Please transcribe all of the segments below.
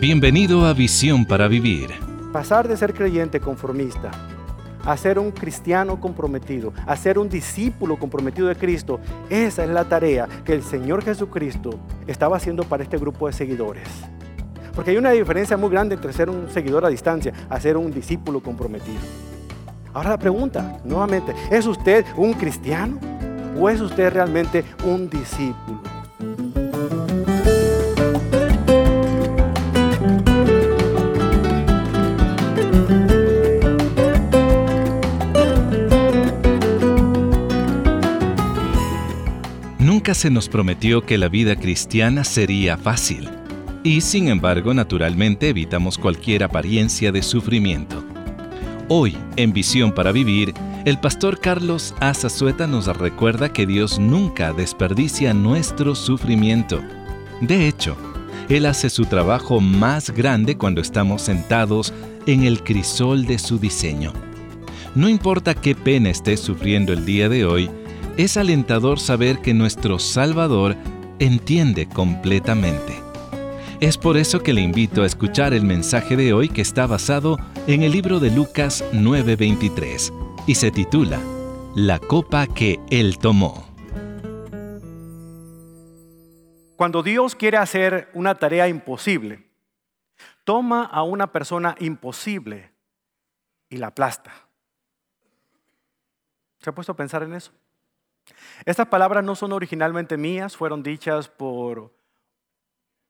Bienvenido a Visión para Vivir. Pasar de ser creyente conformista a ser un cristiano comprometido, a ser un discípulo comprometido de Cristo, esa es la tarea que el Señor Jesucristo estaba haciendo para este grupo de seguidores. Porque hay una diferencia muy grande entre ser un seguidor a distancia a ser un discípulo comprometido. Ahora la pregunta, nuevamente, ¿es usted un cristiano o es usted realmente un discípulo? Nunca se nos prometió que la vida cristiana sería fácil. Y sin embargo, naturalmente evitamos cualquier apariencia de sufrimiento. Hoy, en Visión para Vivir, el pastor Carlos Azazueta nos recuerda que Dios nunca desperdicia nuestro sufrimiento. De hecho, Él hace su trabajo más grande cuando estamos sentados en el crisol de su diseño. No importa qué pena estés sufriendo el día de hoy, es alentador saber que nuestro Salvador entiende completamente. Es por eso que le invito a escuchar el mensaje de hoy que está basado en el libro de Lucas 9:23 y se titula La copa que Él tomó. Cuando Dios quiere hacer una tarea imposible, toma a una persona imposible y la aplasta. ¿Se ha puesto a pensar en eso? Estas palabras no son originalmente mías, fueron dichas por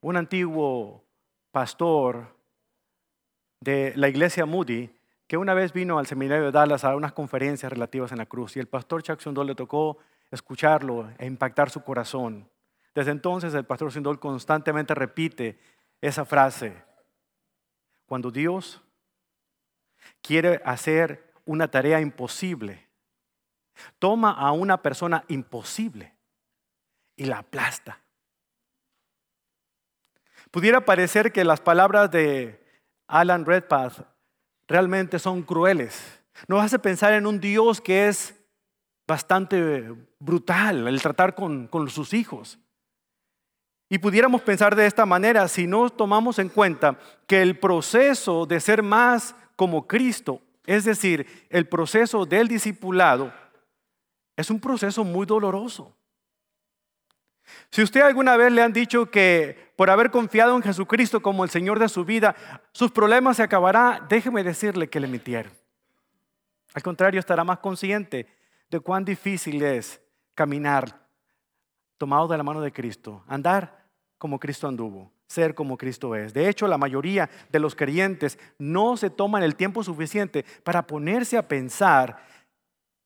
un antiguo pastor de la iglesia Moody que una vez vino al seminario de Dallas a unas conferencias relativas en la cruz y el pastor Chuck Swindoll le tocó escucharlo e impactar su corazón. Desde entonces el pastor Swindoll constantemente repite esa frase. Cuando Dios quiere hacer una tarea imposible, Toma a una persona imposible y la aplasta. Pudiera parecer que las palabras de Alan Redpath realmente son crueles. Nos hace pensar en un Dios que es bastante brutal el tratar con, con sus hijos. Y pudiéramos pensar de esta manera si no tomamos en cuenta que el proceso de ser más como Cristo, es decir, el proceso del discipulado, es un proceso muy doloroso. Si usted alguna vez le han dicho que por haber confiado en Jesucristo como el Señor de su vida, sus problemas se acabarán, déjeme decirle que le mintieron. Al contrario, estará más consciente de cuán difícil es caminar tomado de la mano de Cristo, andar como Cristo anduvo, ser como Cristo es. De hecho, la mayoría de los creyentes no se toman el tiempo suficiente para ponerse a pensar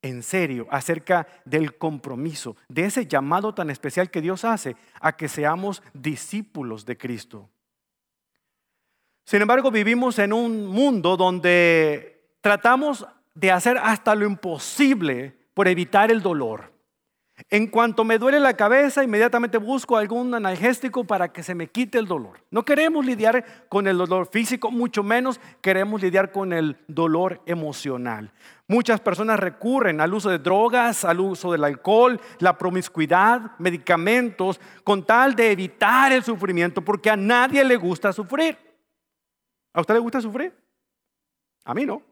en serio acerca del compromiso, de ese llamado tan especial que Dios hace a que seamos discípulos de Cristo. Sin embargo, vivimos en un mundo donde tratamos de hacer hasta lo imposible por evitar el dolor. En cuanto me duele la cabeza, inmediatamente busco algún analgésico para que se me quite el dolor. No queremos lidiar con el dolor físico, mucho menos queremos lidiar con el dolor emocional. Muchas personas recurren al uso de drogas, al uso del alcohol, la promiscuidad, medicamentos, con tal de evitar el sufrimiento, porque a nadie le gusta sufrir. ¿A usted le gusta sufrir? A mí no.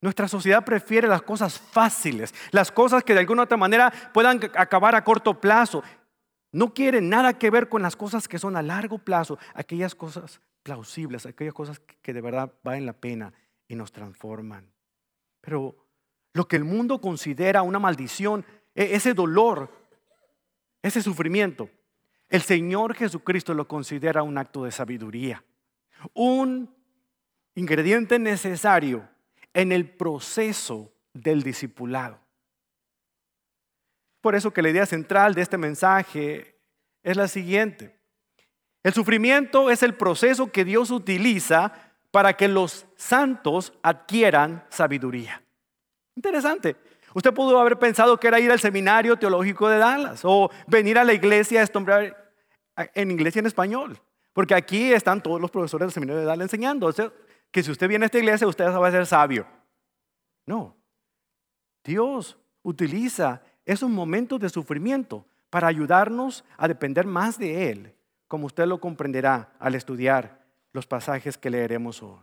Nuestra sociedad prefiere las cosas fáciles, las cosas que de alguna u otra manera puedan acabar a corto plazo. No quiere nada que ver con las cosas que son a largo plazo, aquellas cosas plausibles, aquellas cosas que de verdad valen la pena y nos transforman. Pero lo que el mundo considera una maldición, e-, ese dolor, ese sufrimiento, el Señor Jesucristo lo considera un acto de sabiduría, un ingrediente necesario en el proceso del discipulado. Por eso que la idea central de este mensaje es la siguiente. El sufrimiento es el proceso que Dios utiliza para que los santos adquieran sabiduría. Interesante. Usted pudo haber pensado que era ir al seminario teológico de Dallas o venir a la iglesia a estombrar en inglés y en español. Porque aquí están todos los profesores del seminario de Dallas enseñando que si usted viene a esta iglesia, usted va a ser sabio. No. Dios utiliza esos momentos de sufrimiento para ayudarnos a depender más de Él, como usted lo comprenderá al estudiar los pasajes que leeremos hoy.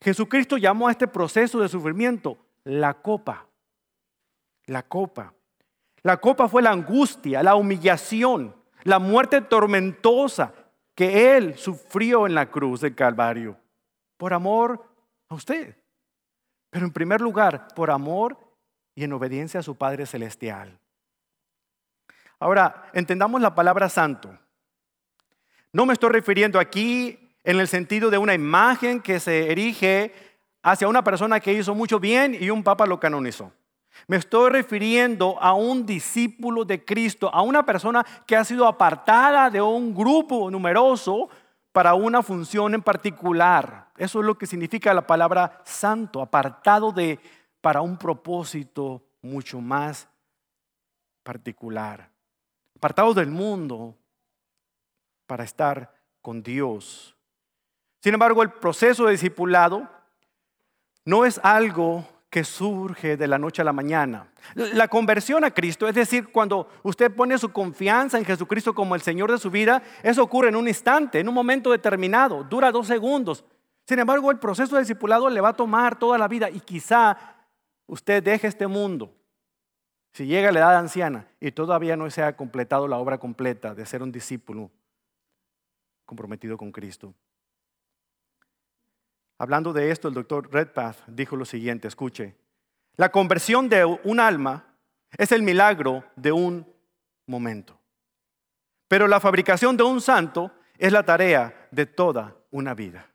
Jesucristo llamó a este proceso de sufrimiento la copa. La copa. La copa fue la angustia, la humillación, la muerte tormentosa que Él sufrió en la cruz del Calvario por amor a usted. Pero en primer lugar, por amor y en obediencia a su Padre Celestial. Ahora, entendamos la palabra santo. No me estoy refiriendo aquí en el sentido de una imagen que se erige hacia una persona que hizo mucho bien y un papa lo canonizó. Me estoy refiriendo a un discípulo de Cristo, a una persona que ha sido apartada de un grupo numeroso para una función en particular. Eso es lo que significa la palabra santo, apartado de para un propósito mucho más particular. Apartado del mundo para estar con Dios. Sin embargo, el proceso de discipulado no es algo que surge de la noche a la mañana. La conversión a Cristo, es decir, cuando usted pone su confianza en Jesucristo como el Señor de su vida, eso ocurre en un instante, en un momento determinado, dura dos segundos. Sin embargo, el proceso de discipulado le va a tomar toda la vida y quizá usted deje este mundo. Si llega a la edad anciana y todavía no se ha completado la obra completa de ser un discípulo comprometido con Cristo. Hablando de esto, el doctor Redpath dijo lo siguiente, escuche, la conversión de un alma es el milagro de un momento, pero la fabricación de un santo es la tarea de toda una vida.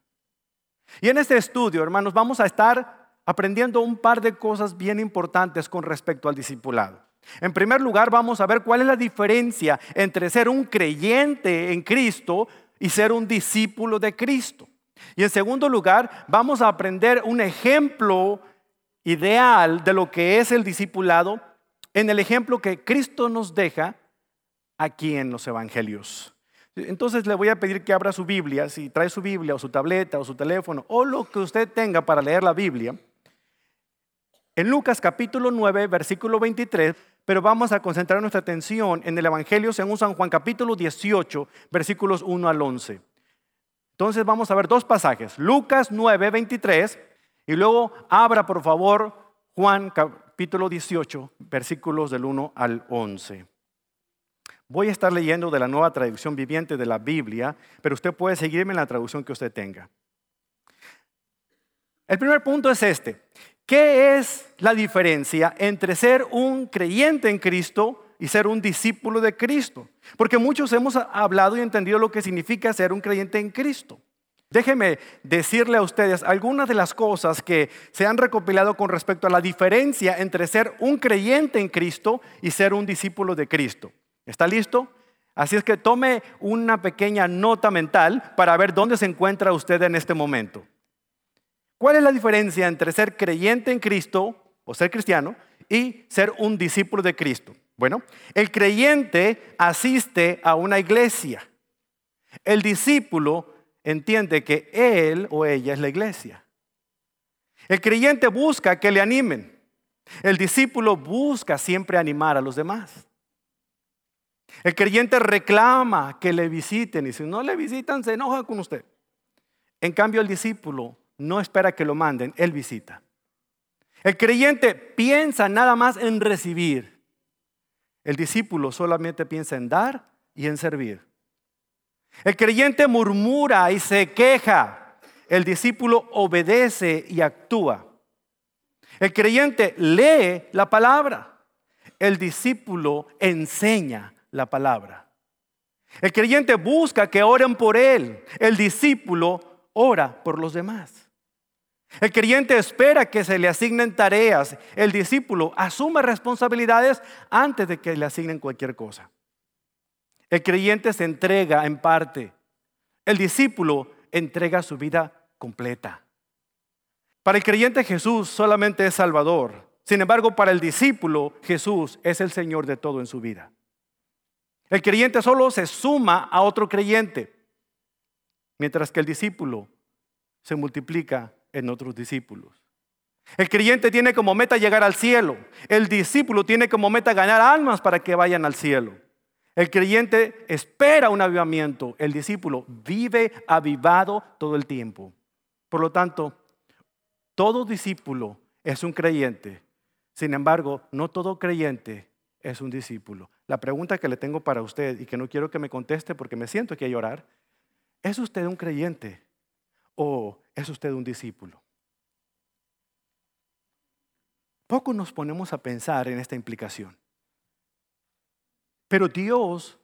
Y en este estudio, hermanos, vamos a estar aprendiendo un par de cosas bien importantes con respecto al discipulado. En primer lugar, vamos a ver cuál es la diferencia entre ser un creyente en Cristo y ser un discípulo de Cristo. Y en segundo lugar, vamos a aprender un ejemplo ideal de lo que es el discipulado en el ejemplo que Cristo nos deja aquí en los evangelios. Entonces le voy a pedir que abra su Biblia, si trae su Biblia o su tableta o su teléfono o lo que usted tenga para leer la Biblia. En Lucas capítulo 9, versículo 23, pero vamos a concentrar nuestra atención en el Evangelio según San Juan capítulo 18, versículos 1 al 11. Entonces vamos a ver dos pasajes, Lucas 9, 23, y luego abra por favor Juan capítulo 18, versículos del 1 al 11. Voy a estar leyendo de la nueva traducción viviente de la Biblia, pero usted puede seguirme en la traducción que usted tenga. El primer punto es este. ¿Qué es la diferencia entre ser un creyente en Cristo y ser un discípulo de Cristo. Porque muchos hemos hablado y entendido lo que significa ser un creyente en Cristo. Déjeme decirle a ustedes algunas de las cosas que se han recopilado con respecto a la diferencia entre ser un creyente en Cristo y ser un discípulo de Cristo. ¿Está listo? Así es que tome una pequeña nota mental para ver dónde se encuentra usted en este momento. ¿Cuál es la diferencia entre ser creyente en Cristo o ser cristiano y ser un discípulo de Cristo? Bueno, el creyente asiste a una iglesia. El discípulo entiende que él o ella es la iglesia. El creyente busca que le animen. El discípulo busca siempre animar a los demás. El creyente reclama que le visiten y si no le visitan se enoja con usted. En cambio el discípulo no espera que lo manden, él visita. El creyente piensa nada más en recibir. El discípulo solamente piensa en dar y en servir. El creyente murmura y se queja. El discípulo obedece y actúa. El creyente lee la palabra. El discípulo enseña la palabra. El creyente busca que oren por él. El discípulo ora por los demás. El creyente espera que se le asignen tareas. El discípulo asume responsabilidades antes de que le asignen cualquier cosa. El creyente se entrega en parte. El discípulo entrega su vida completa. Para el creyente Jesús solamente es Salvador. Sin embargo, para el discípulo Jesús es el Señor de todo en su vida. El creyente solo se suma a otro creyente, mientras que el discípulo se multiplica en otros discípulos. El creyente tiene como meta llegar al cielo. El discípulo tiene como meta ganar almas para que vayan al cielo. El creyente espera un avivamiento, el discípulo vive avivado todo el tiempo. Por lo tanto, todo discípulo es un creyente. Sin embargo, no todo creyente es un discípulo. La pregunta que le tengo para usted y que no quiero que me conteste porque me siento que a llorar, ¿es usted un creyente o es usted un discípulo? Poco nos ponemos a pensar en esta implicación. Pero Dios,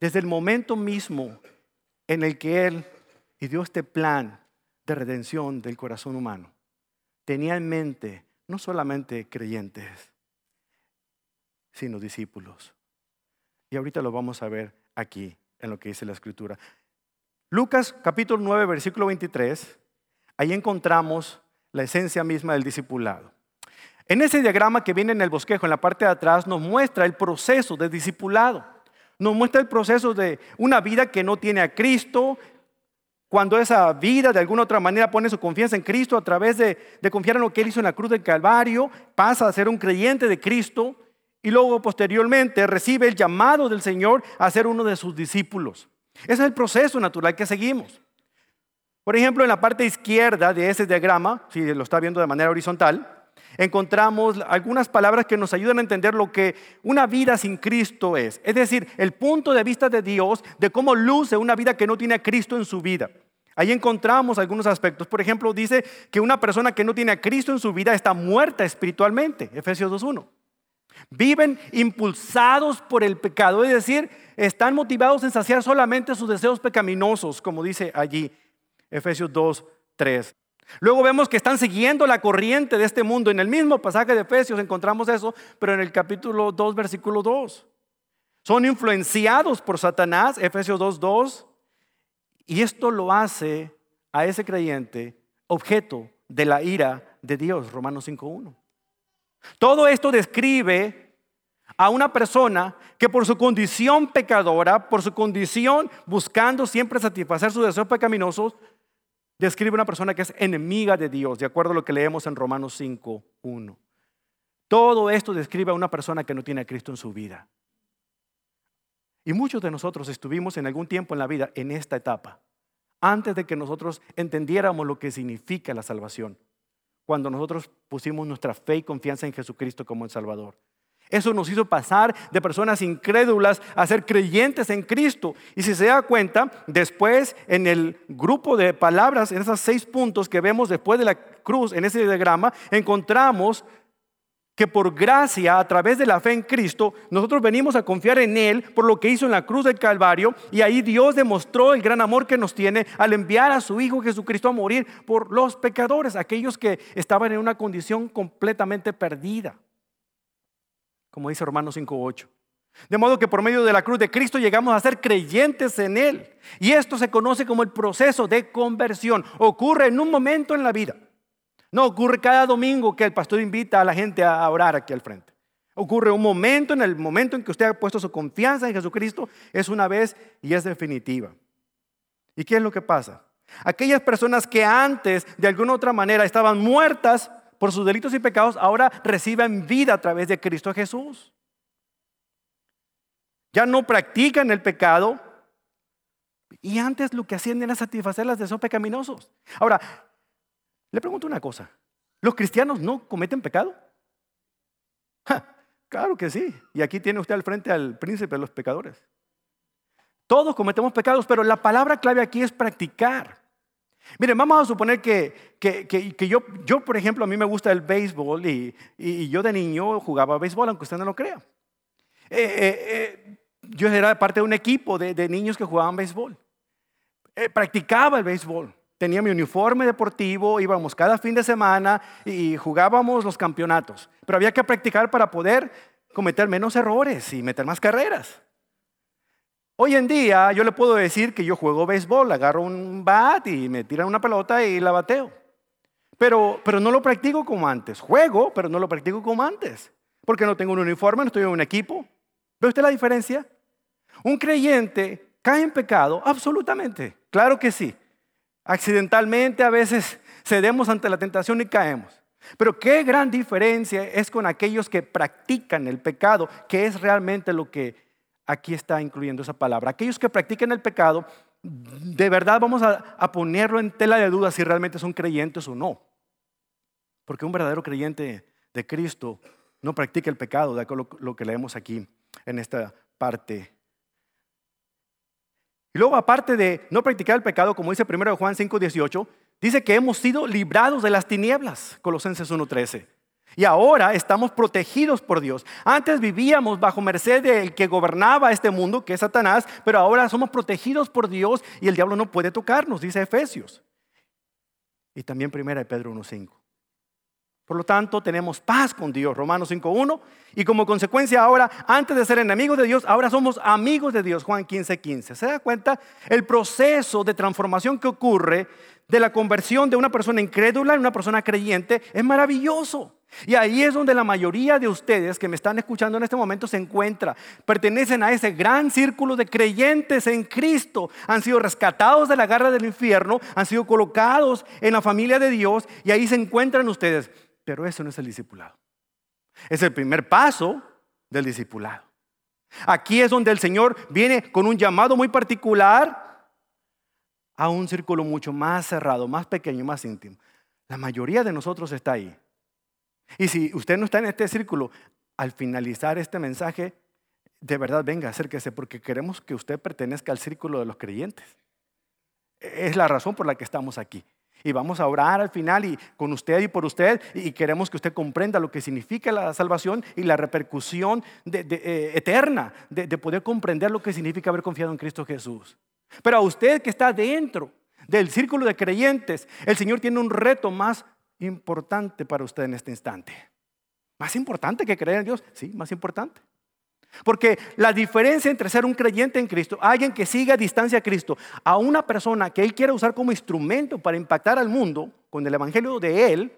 desde el momento mismo en el que Él dio este plan de redención del corazón humano, tenía en mente no solamente creyentes, sino discípulos. Y ahorita lo vamos a ver aquí en lo que dice la escritura. Lucas capítulo 9, versículo 23, ahí encontramos la esencia misma del discipulado. En ese diagrama que viene en el bosquejo, en la parte de atrás, nos muestra el proceso de discipulado. Nos muestra el proceso de una vida que no tiene a Cristo, cuando esa vida de alguna otra manera pone su confianza en Cristo a través de, de, confiar en lo que Él hizo en la cruz del Calvario, pasa a ser un creyente de Cristo y luego posteriormente recibe el llamado del Señor a ser uno de sus discípulos. Ese es el proceso natural que seguimos. Por ejemplo, en la parte izquierda de ese diagrama, si lo está viendo de manera horizontal, encontramos algunas palabras que nos ayudan a entender lo que una vida sin Cristo es. Es decir, el punto de vista de Dios de cómo luce una vida que no tiene a Cristo en su vida. Ahí encontramos algunos aspectos. Por ejemplo, dice que una persona que no tiene a Cristo en su vida está muerta espiritualmente. Efesios 2.1. Viven impulsados por el pecado, es decir, están motivados en saciar solamente sus deseos pecaminosos, como dice allí Efesios 2.3. Luego vemos que están siguiendo la corriente de este mundo. En el mismo pasaje de Efesios encontramos eso, pero en el capítulo 2, versículo 2. Son influenciados por Satanás, Efesios 2.2, y esto lo hace a ese creyente objeto de la ira de Dios, Romanos 5.1. Todo esto describe a una persona que por su condición pecadora, por su condición buscando siempre satisfacer sus deseos pecaminosos, describe una persona que es enemiga de Dios, de acuerdo a lo que leemos en Romanos 5.1. Todo esto describe a una persona que no tiene a Cristo en su vida. Y muchos de nosotros estuvimos en algún tiempo en la vida en esta etapa, antes de que nosotros entendiéramos lo que significa la salvación, cuando nosotros pusimos nuestra fe y confianza en Jesucristo como el Salvador. Eso nos hizo pasar de personas incrédulas a ser creyentes en Cristo. Y si se da cuenta, después en el grupo de palabras, en esos seis puntos que vemos después de la cruz, en ese diagrama, encontramos que por gracia, a través de la fe en Cristo, nosotros venimos a confiar en Él por lo que hizo en la cruz del Calvario y ahí Dios demostró el gran amor que nos tiene al enviar a su Hijo Jesucristo a morir por los pecadores, aquellos que estaban en una condición completamente perdida como dice Romanos 5.8. De modo que por medio de la cruz de Cristo llegamos a ser creyentes en Él. Y esto se conoce como el proceso de conversión. Ocurre en un momento en la vida. No ocurre cada domingo que el pastor invita a la gente a orar aquí al frente. Ocurre un momento, en el momento en que usted ha puesto su confianza en Jesucristo, es una vez y es definitiva. ¿Y qué es lo que pasa? Aquellas personas que antes de alguna otra manera estaban muertas por sus delitos y pecados, ahora reciben vida a través de Cristo Jesús. Ya no practican el pecado. Y antes lo que hacían era satisfacer las deseos pecaminosos. Ahora, le pregunto una cosa. ¿Los cristianos no cometen pecado? claro que sí. Y aquí tiene usted al frente al príncipe de los pecadores. Todos cometemos pecados, pero la palabra clave aquí es practicar. Miren, vamos a suponer que, yo, yo, por ejemplo, a mí me gusta el béisbol y, yo de niño jugaba béisbol, aunque usted no lo crea. Eh, eh, eh, yo era parte de un equipo de, niños que jugaban béisbol. practicaba el béisbol. Tenía mi uniforme deportivo, íbamos cada fin de semana y jugábamos los campeonatos. Pero había que practicar para poder cometer menos errores y meter más carreras. Hoy en día yo le puedo decir que yo juego béisbol, agarro un bat y me tiran una pelota y la bateo. Pero, pero no lo practico como antes. Juego, pero no lo practico como antes. Porque no tengo un uniforme, no estoy en un equipo. ¿Ve usted la diferencia? Un creyente cae en pecado, absolutamente. Claro que sí. Accidentalmente a veces cedemos ante la tentación y caemos. Pero qué gran diferencia es con aquellos que practican el pecado, que es realmente lo que aquí está incluyendo esa palabra. Aquellos que practiquen el pecado, de verdad vamos a, ponerlo en tela de duda si realmente son creyentes o no. Porque un verdadero creyente de Cristo no practica el pecado, de acuerdo a lo que leemos aquí en esta parte. Y luego, aparte de no practicar el pecado, como dice 1 Juan 5:18, dice que hemos sido librados de las tinieblas, Colosenses 1:13. Y ahora estamos protegidos por Dios. Antes vivíamos bajo merced del que gobernaba este mundo, que es Satanás, pero ahora somos protegidos por Dios y el diablo no puede tocarnos, dice Efesios. Y también primera de Pedro 1.5. Por lo tanto, tenemos paz con Dios, Romanos 5.1. Y como consecuencia ahora, antes de ser enemigos de Dios, ahora somos amigos de Dios, Juan 15.15. ¿Se da cuenta? El proceso de transformación que ocurre de la conversión de una persona incrédula en una persona creyente es maravilloso. Y ahí es donde la mayoría de ustedes que me están escuchando en este momento se encuentra. Pertenecen a ese gran círculo de creyentes en Cristo. Han sido rescatados de la garra del infierno, han sido colocados en la familia de Dios y ahí se encuentran ustedes. Pero eso no es el discipulado. Es el primer paso del discipulado. Aquí es donde el Señor viene con un llamado muy particular a un círculo mucho más cerrado, más pequeño, más íntimo. La mayoría de nosotros está ahí. Y si usted no está en este círculo, al finalizar este mensaje, de verdad venga, acérquese, porque queremos que usted pertenezca al círculo de los creyentes. Es la razón por la que estamos aquí. Y vamos a orar al final y con usted y por usted y queremos que usted comprenda lo que significa la salvación y la repercusión eh, eterna de, de poder comprender lo que significa haber confiado en Cristo Jesús. Pero a usted que está dentro del círculo de creyentes, el Señor tiene un reto más importante para usted en este instante? ¿Más importante que creer en Dios? Sí, más importante. Porque la diferencia entre ser un creyente en Cristo, alguien que sigue a distancia a Cristo, a una persona que Él quiere usar como instrumento para impactar al mundo con el Evangelio de Él,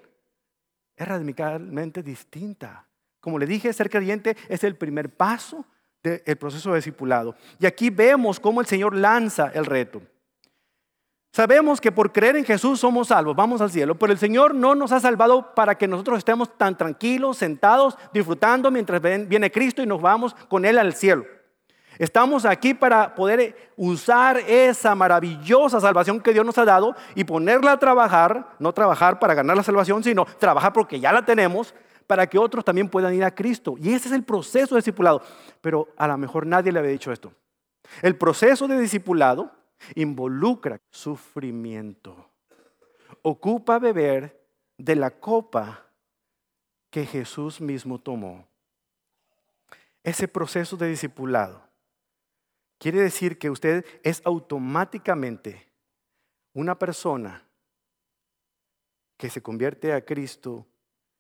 es radicalmente distinta. Como le dije, ser creyente es el primer paso del proceso de discipulado. Y aquí vemos cómo el Señor lanza el reto. Sabemos que por creer en Jesús somos salvos, vamos al cielo, pero el Señor no nos ha salvado para que nosotros estemos tan tranquilos, sentados, disfrutando mientras viene Cristo y nos vamos con Él al cielo. Estamos aquí para poder usar esa maravillosa salvación que Dios nos ha dado y ponerla a trabajar, no trabajar para ganar la salvación, sino trabajar porque ya la tenemos, para que otros también puedan ir a Cristo. Y ese es el proceso de discipulado. Pero a lo mejor nadie le había dicho esto. El proceso de discipulado involucra sufrimiento. Ocupa beber de la copa que Jesús mismo tomó. Ese proceso de discipulado quiere decir que usted es automáticamente una persona que se convierte a Cristo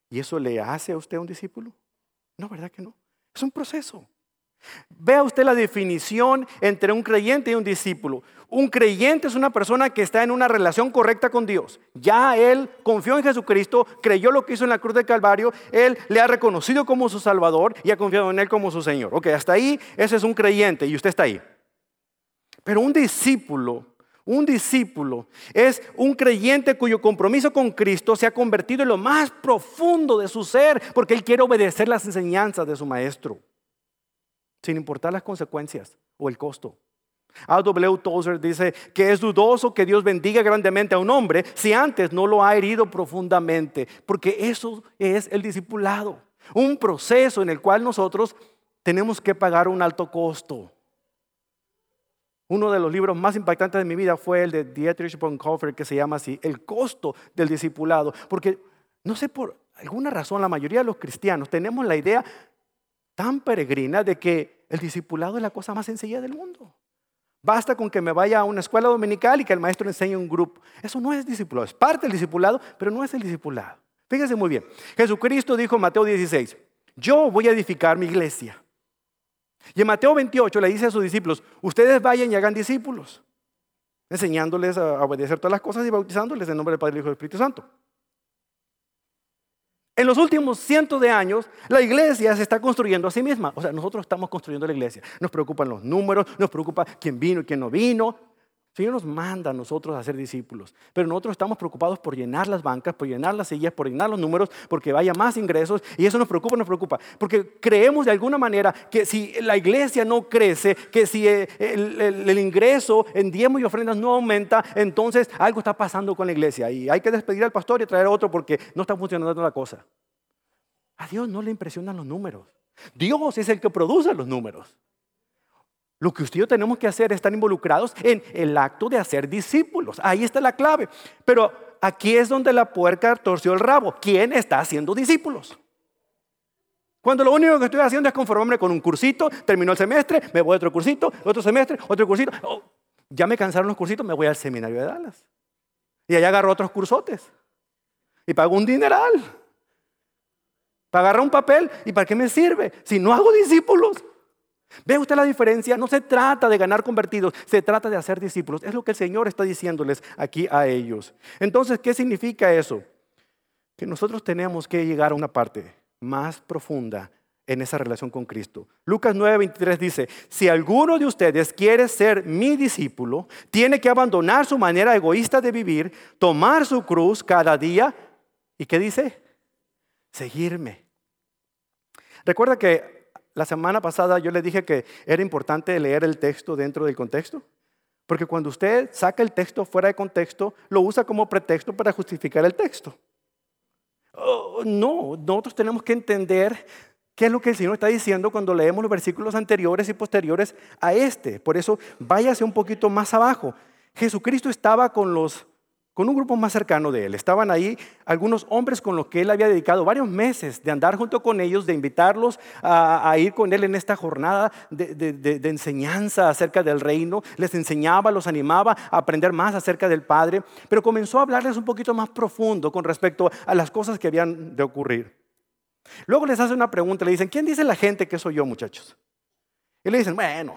y eso le hace a usted un discípulo. No, ¿verdad que no? Es un proceso. Vea usted la definición entre un creyente y un discípulo. Un creyente es una persona que está en una relación correcta con Dios. Ya él confió en Jesucristo, creyó lo que hizo en la cruz de Calvario, él le ha reconocido como su Salvador y ha confiado en él como su Señor. Ok, hasta ahí ese es un creyente y usted está ahí. Pero un discípulo, un discípulo es un creyente cuyo compromiso con Cristo se ha convertido en lo más profundo de su ser porque él quiere obedecer las enseñanzas de su maestro sin importar las consecuencias o el costo. A.W. Tozer dice que es dudoso que Dios bendiga grandemente a un hombre si antes no lo ha herido profundamente, porque eso es el discipulado, un proceso en el cual nosotros tenemos que pagar un alto costo. Uno de los libros más impactantes de mi vida fue el de Dietrich Bonhoeffer, que se llama así, El costo del discipulado, porque no sé por alguna razón la mayoría de los cristianos tenemos la idea tan peregrina de que el discipulado es la cosa más sencilla del mundo. Basta con que me vaya a una escuela dominical y que el maestro enseñe un grupo. Eso no es discipulado, es parte del discipulado, pero no es el discipulado. Fíjense muy bien. Jesucristo dijo en Mateo 16, yo voy a edificar mi iglesia. Y en Mateo 28 le dice a sus discípulos, ustedes vayan y hagan discípulos, enseñándoles a obedecer todas las cosas y bautizándoles en nombre del Padre, y Hijo y del Espíritu Santo. En los últimos cientos de años, la iglesia se está construyendo a sí misma. O sea, nosotros estamos construyendo la iglesia. Nos preocupan los números, nos preocupa quién vino y quién no vino. Señor nos manda a nosotros a ser discípulos, pero nosotros estamos preocupados por llenar las bancas, por llenar las sillas, por llenar los números, porque vaya más ingresos, y eso nos preocupa, nos preocupa, porque creemos de alguna manera que si la iglesia no crece, que si eh, el, ingreso en diezmos y ofrendas no aumenta, entonces algo está pasando con la iglesia, y hay que despedir al pastor y traer otro porque no está funcionando la cosa. A Dios no le impresionan los números. Dios es el que produce los números. Lo que usted y tenemos que hacer es estar involucrados en el acto de hacer discípulos. Ahí está la clave. Pero aquí es donde la puerca torció el rabo. ¿Quién está haciendo discípulos? Cuando lo único que estoy haciendo es conformarme con un cursito, terminó el semestre, me voy a otro cursito, otro semestre, otro cursito. Oh, ya me cansaron los cursitos, me voy al seminario de Dallas. Y allá agarro otros cursotes. Y pago un dineral. Para agarrar un papel, ¿y para qué me sirve? Si no hago discípulos. ¿Ve usted la diferencia? No se trata de ganar convertidos, se trata de hacer discípulos. Es lo que el Señor está diciéndoles aquí a ellos. Entonces, ¿qué significa eso? Que nosotros tenemos que llegar a una parte más profunda en esa relación con Cristo. Lucas 9:23 dice, si alguno de ustedes quiere ser mi discípulo, tiene que abandonar su manera egoísta de vivir, tomar su cruz cada día y ¿qué dice? Seguirme. Recuerda que la semana pasada yo le dije que era importante leer el texto dentro del contexto. Porque cuando usted saca el texto fuera de contexto, lo usa como pretexto para justificar el texto. Oh, no, nosotros tenemos que entender qué es lo que el Señor está diciendo cuando leemos los versículos anteriores y posteriores a este. Por eso váyase un poquito más abajo. Jesucristo estaba con los con un grupo más cercano de él. Estaban ahí algunos hombres con los que él había dedicado varios meses de andar junto con ellos, de invitarlos a, ir con él en esta jornada de, enseñanza acerca del reino. Les enseñaba, los animaba a aprender más acerca del Padre, pero comenzó a hablarles un poquito más profundo con respecto a las cosas que habían de ocurrir. Luego les hace una pregunta, le dicen, ¿quién dice la gente que soy yo, muchachos? Y le dicen, bueno,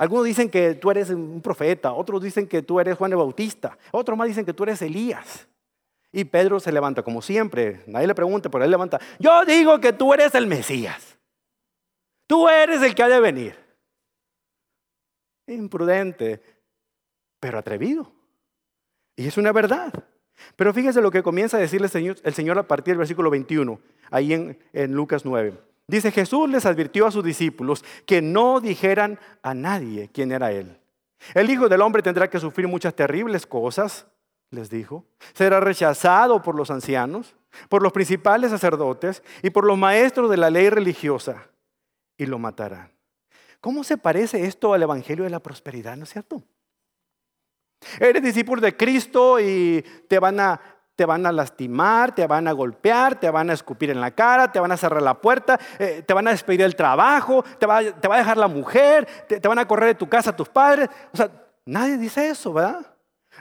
algunos dicen que tú eres un profeta, otros dicen que tú eres Juan el Bautista, otros más dicen que tú eres Elías. Y Pedro se levanta como siempre, nadie le pregunta, pero él levanta, yo digo que tú eres el Mesías. Tú eres el que ha de venir. Imprudente, pero atrevido. Y es una verdad. Pero fíjese lo que comienza a decirle el Señor, el Señor a partir del versículo 21, ahí en, en Lucas 9. Dice, Jesús les advirtió a sus discípulos que no dijeran a nadie quién era Él. El Hijo del Hombre tendrá que sufrir muchas terribles cosas, les dijo. Será rechazado por los ancianos, por los principales sacerdotes y por los maestros de la ley religiosa, y lo matarán. ¿Cómo se parece esto al Evangelio de la Prosperidad, no es cierto? Eres discípulo de Cristo y te van a te van a lastimar, te van a golpear, te van a escupir en la cara, te van a cerrar la puerta, eh, te van a despedir del trabajo, te va, te va a dejar la mujer, te, van a correr de tu casa tus padres. O sea, nadie dice eso, ¿verdad?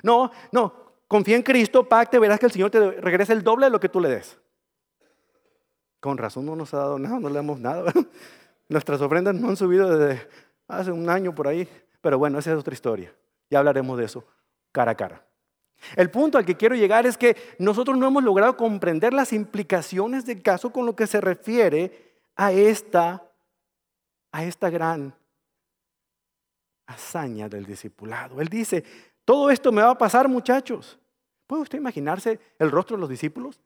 No, no, confía en Cristo, pacte, verás que el Señor te regresa el doble de lo que tú le des. Con razón no nos ha dado nada, no le damos nada. Nuestras ofrendas no han subido desde hace un año por ahí. Pero bueno, esa es otra historia. Ya hablaremos de eso cara a cara. El punto al que quiero llegar es que nosotros no hemos logrado comprender las implicaciones del caso con lo que se refiere a esta, a esta gran hazaña del discipulado. Él dice, todo esto me va a pasar muchachos. ¿Puede usted imaginarse el rostro de los discípulos?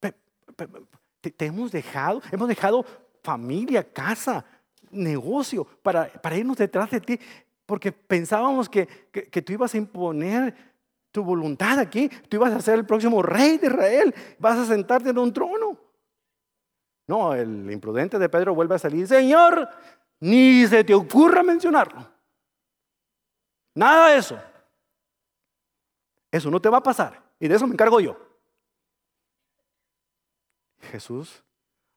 Te, hemos dejado, hemos dejado familia, casa, negocio para, irnos detrás de ti, porque pensábamos que, que tú ibas a imponer tu voluntad aquí. Tú ibas a ser el próximo rey de Israel. Vas a sentarte en un trono. No, el imprudente de Pedro vuelve a salir. Señor, ni se te ocurra mencionarlo. Nada de eso. Eso no te va a pasar. Y de eso me encargo yo. Jesús,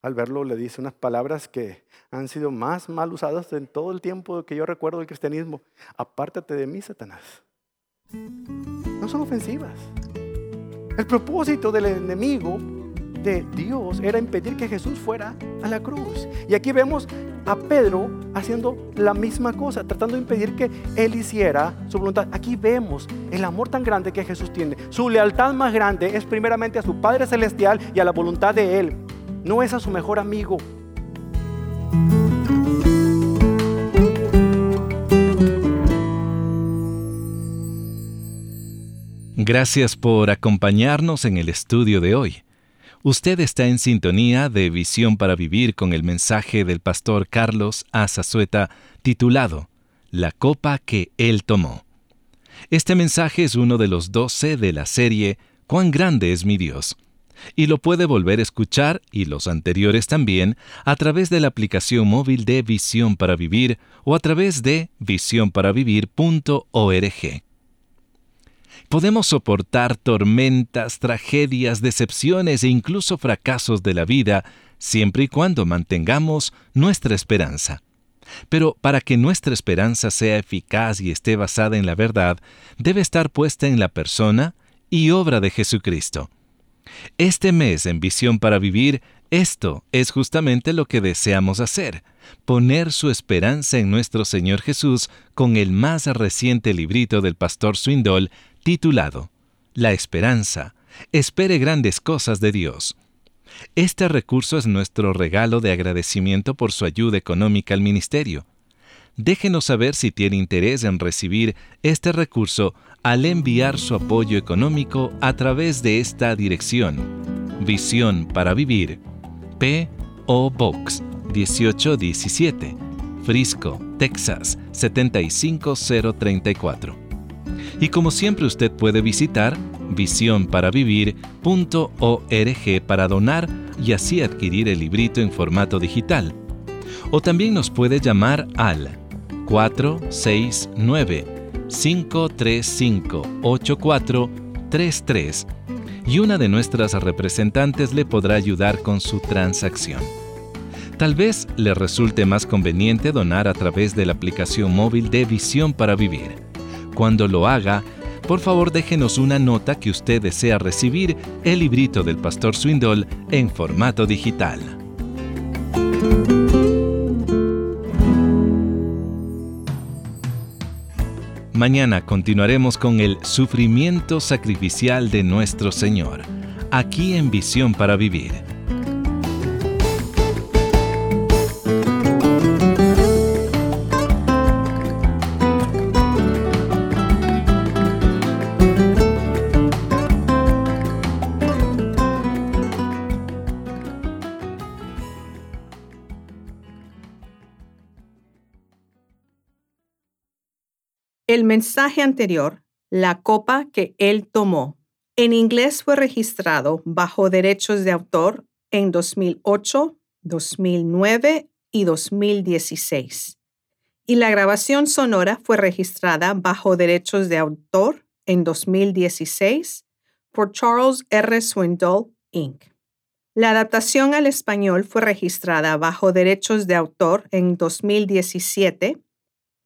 al verlo, le dice unas palabras que han sido más mal usadas en todo el tiempo que yo recuerdo del cristianismo. Apártate de mí, Satanás no son ofensivas. El propósito del enemigo de Dios era impedir que Jesús fuera a la cruz. Y aquí vemos a Pedro haciendo la misma cosa, tratando de impedir que él hiciera su voluntad. Aquí vemos el amor tan grande que Jesús tiene. Su lealtad más grande es primeramente a su Padre Celestial y a la voluntad de Él. No es a su mejor amigo. Gracias por acompañarnos en el estudio de hoy. Usted está en sintonía de Visión para Vivir con el mensaje del pastor Carlos Azazueta titulado La copa que él tomó. Este mensaje es uno de los doce de la serie Cuán grande es mi Dios y lo puede volver a escuchar, y los anteriores también, a través de la aplicación móvil de Visión para Vivir o a través de visiónparavivir.org. Podemos soportar tormentas, tragedias, decepciones e incluso fracasos de la vida siempre y cuando mantengamos nuestra esperanza. Pero para que nuestra esperanza sea eficaz y esté basada en la verdad, debe estar puesta en la persona y obra de Jesucristo. Este mes en Visión para Vivir, esto es justamente lo que deseamos hacer, poner su esperanza en nuestro Señor Jesús con el más reciente librito del pastor Swindol titulado La Esperanza. Espere grandes cosas de Dios. Este recurso es nuestro regalo de agradecimiento por su ayuda económica al ministerio. Déjenos saber si tiene interés en recibir este recurso al enviar su apoyo económico a través de esta dirección. Visión para Vivir. P.O. Box 1817. Frisco, Texas 75034. Y como siempre usted puede visitar visiónparavivir.org para donar y así adquirir el librito en formato digital. O también nos puede llamar al 469 535-8433 y una de nuestras representantes le podrá ayudar con su transacción. Tal vez le resulte más conveniente donar a través de la aplicación móvil de Visión para Vivir. Cuando lo haga, por favor déjenos una nota que usted desea recibir el librito del Pastor Swindle en formato digital. Mañana continuaremos con el sufrimiento sacrificial de nuestro Señor, aquí en Visión para Vivir. El mensaje anterior, la copa que él tomó, en inglés fue registrado bajo derechos de autor en 2008, 2009 y 2016. Y la grabación sonora fue registrada bajo derechos de autor en 2016 por Charles R. Swindoll, Inc. La adaptación al español fue registrada bajo derechos de autor en 2017